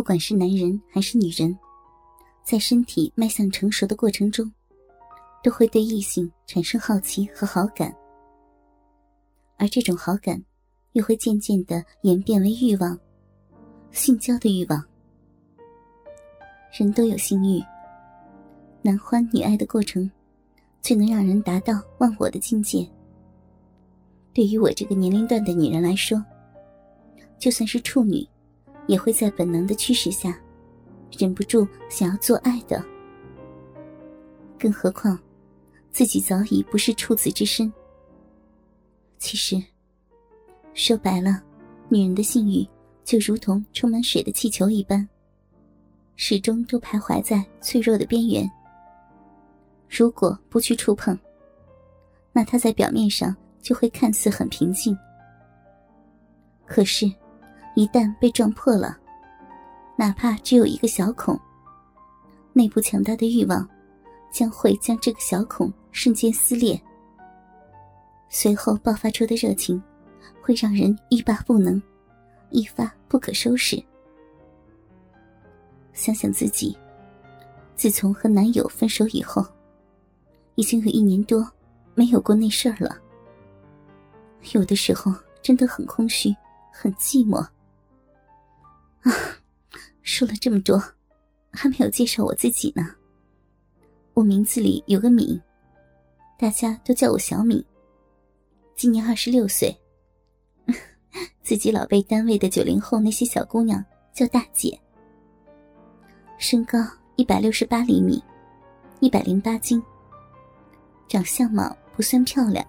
不管是男人还是女人，在身体迈向成熟的过程中，都会对异性产生好奇和好感，而这种好感又会渐渐的演变为欲望，性交的欲望。人都有性欲，男欢女爱的过程，最能让人达到忘我的境界。对于我这个年龄段的女人来说，就算是处女。也会在本能的驱使下，忍不住想要做爱的。更何况，自己早已不是处子之身。其实，说白了，女人的性欲就如同充满水的气球一般，始终都徘徊在脆弱的边缘。如果不去触碰，那她在表面上就会看似很平静。可是。一旦被撞破了，哪怕只有一个小孔，内部强大的欲望将会将这个小孔瞬间撕裂，随后爆发出的热情会让人欲罢不能，一发不可收拾。想想自己，自从和男友分手以后，已经有一年多没有过那事儿了。有的时候真的很空虚，很寂寞。啊，说了这么多，还没有介绍我自己呢。我名字里有个“敏”，大家都叫我小敏。今年二十六岁，自己老被单位的九零后那些小姑娘叫大姐。身高一百六十八厘米，一百零八斤。长相嘛不算漂亮，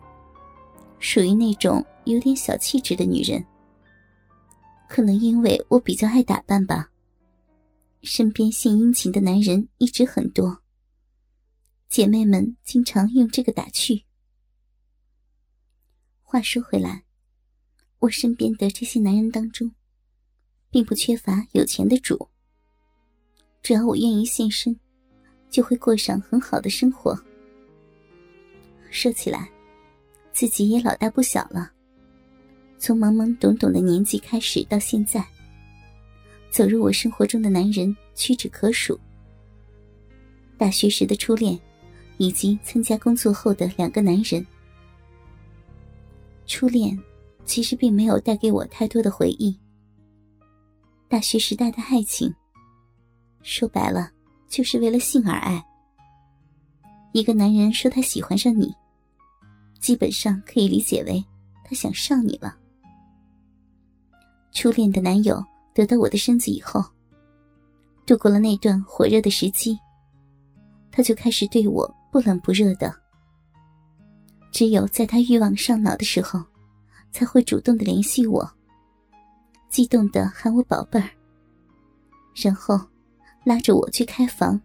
属于那种有点小气质的女人。可能因为我比较爱打扮吧，身边献殷勤的男人一直很多。姐妹们经常用这个打趣。话说回来，我身边的这些男人当中，并不缺乏有钱的主。只要我愿意献身，就会过上很好的生活。说起来，自己也老大不小了。从懵懵懂懂的年纪开始到现在，走入我生活中的男人屈指可数。大学时的初恋，以及参加工作后的两个男人。初恋其实并没有带给我太多的回忆。大学时代的爱情，说白了就是为了性而爱。一个男人说他喜欢上你，基本上可以理解为他想上你了。初恋的男友得到我的身子以后，度过了那段火热的时期，他就开始对我不冷不热的。只有在他欲望上脑的时候，才会主动的联系我，激动的喊我宝贝儿，然后拉着我去开房。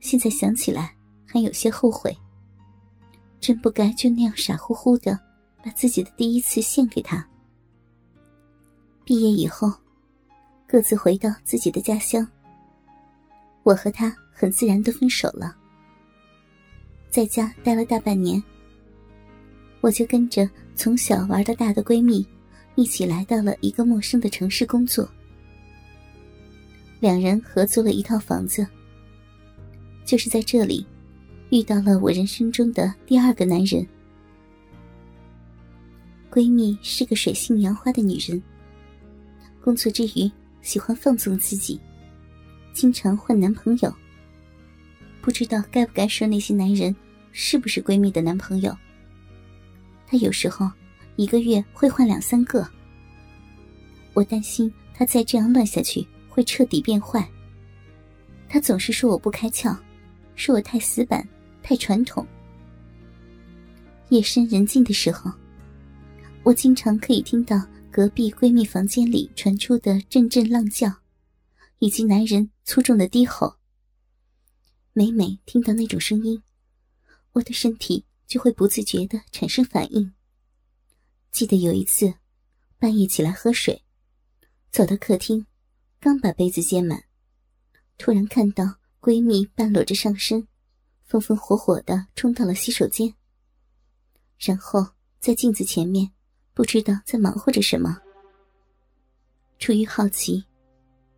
现在想起来还有些后悔，真不该就那样傻乎乎的把自己的第一次献给他。毕业以后，各自回到自己的家乡。我和他很自然的分手了。在家待了大半年，我就跟着从小玩到大的闺蜜，一起来到了一个陌生的城市工作。两人合租了一套房子。就是在这里，遇到了我人生中的第二个男人。闺蜜是个水性杨花的女人。工作之余，喜欢放纵自己，经常换男朋友。不知道该不该说那些男人是不是闺蜜的男朋友？她有时候一个月会换两三个。我担心她再这样乱下去会彻底变坏。她总是说我不开窍，说我太死板、太传统。夜深人静的时候，我经常可以听到。隔壁闺蜜房间里传出的阵阵浪叫，以及男人粗重的低吼。每每听到那种声音，我的身体就会不自觉的产生反应。记得有一次，半夜起来喝水，走到客厅，刚把杯子接满，突然看到闺蜜半裸着上身，风风火火的冲到了洗手间，然后在镜子前面。不知道在忙活着什么。出于好奇，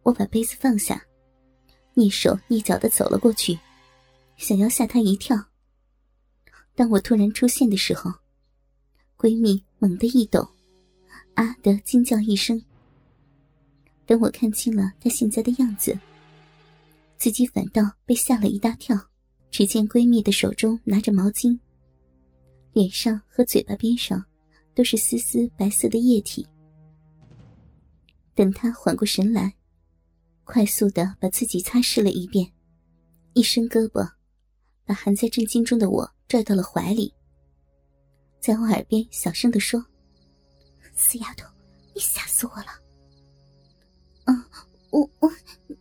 我把杯子放下，蹑手蹑脚的走了过去，想要吓她一跳。当我突然出现的时候，闺蜜猛地一抖，啊的惊叫一声。等我看清了她现在的样子，自己反倒被吓了一大跳。只见闺蜜的手中拿着毛巾，脸上和嘴巴边上都是丝丝白色的液体。等他缓过神来，快速的把自己擦拭了一遍，一伸胳膊，把还在震惊中的我拽到了怀里，在我耳边小声的说：“死丫头，你吓死我了！”“嗯，我我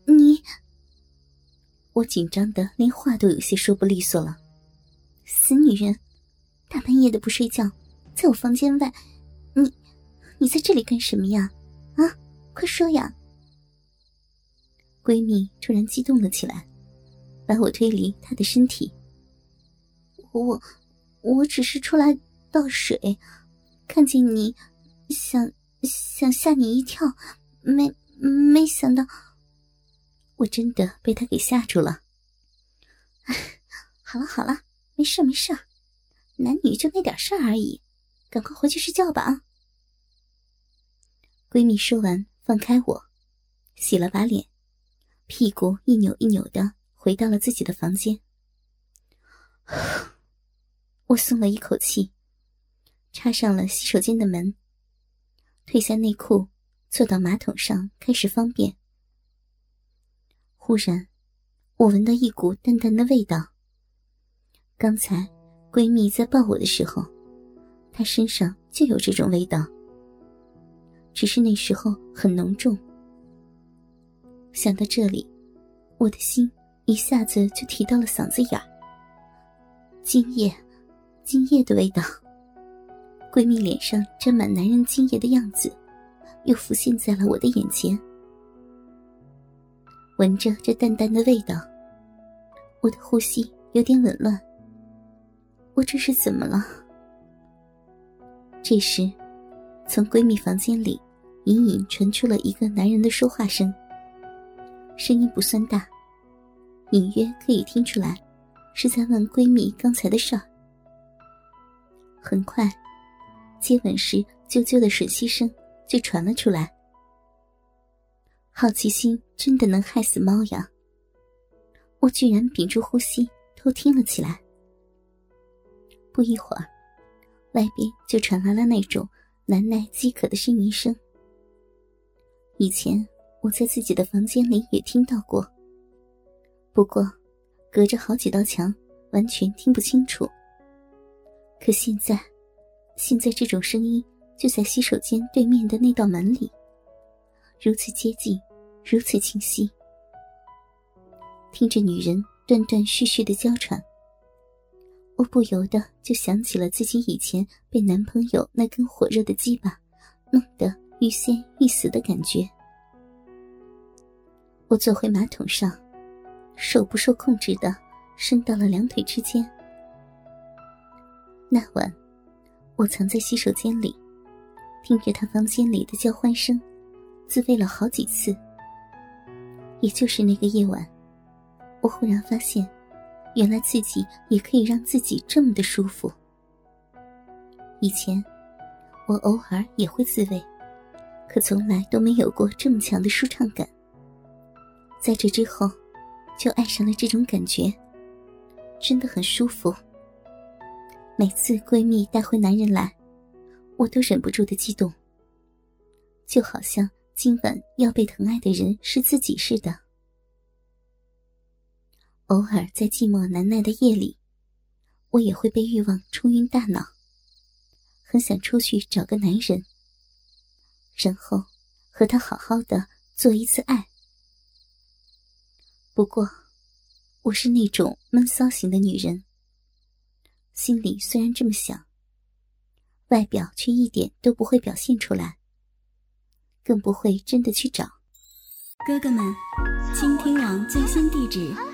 你。”我紧张的连话都有些说不利索了。死女人，大半夜的不睡觉，在我房间外，你，你在这里干什么呀？啊，快说呀！闺蜜突然激动了起来，把我推离她的身体。我，我只是出来倒水，看见你，想想吓你一跳，没没想到。我真的被他给吓住了。好了好了，没事没事，男女就那点事儿而已，赶快回去睡觉吧啊！闺蜜说完，放开我，洗了把脸，屁股一扭一扭的回到了自己的房间。我松了一口气，插上了洗手间的门，褪下内裤，坐到马桶上开始方便。忽然，我闻到一股淡淡的味道。刚才闺蜜在抱我的时候，他身上就有这种味道，只是那时候很浓重。想到这里，我的心一下子就提到了嗓子眼儿。精液，精液的味道。闺蜜脸上沾满男人精液的样子，又浮现在了我的眼前。闻着这淡淡的味道，我的呼吸有点紊乱。我这是怎么了？这时，从闺蜜房间里隐隐传出了一个男人的说话声，声音不算大，隐约可以听出来是在问闺蜜刚才的事儿。很快，接吻时啾啾的吮吸声就传了出来。好奇心真的能害死猫呀！我居然屏住呼吸偷听了起来。不一会儿，外边就传来了那种难耐饥渴的呻吟声。以前我在自己的房间里也听到过，不过隔着好几道墙，完全听不清楚。可现在，现在这种声音就在洗手间对面的那道门里。如此接近，如此清晰，听着女人断断续续的娇喘，我不由得就想起了自己以前被男朋友那根火热的鸡巴弄得欲仙欲死的感觉。我坐回马桶上，手不受控制的伸到了两腿之间。那晚，我藏在洗手间里，听着他房间里的叫唤声。自慰了好几次，也就是那个夜晚，我忽然发现，原来自己也可以让自己这么的舒服。以前，我偶尔也会自慰，可从来都没有过这么强的舒畅感。在这之后，就爱上了这种感觉，真的很舒服。每次闺蜜带回男人来，我都忍不住的激动，就好像……今晚要被疼爱的人是自己似的。偶尔在寂寞难耐的夜里，我也会被欲望冲晕大脑，很想出去找个男人，然后和他好好的做一次爱。不过，我是那种闷骚型的女人，心里虽然这么想，外表却一点都不会表现出来。更不会真的去找。哥哥们，倾听网最新地址，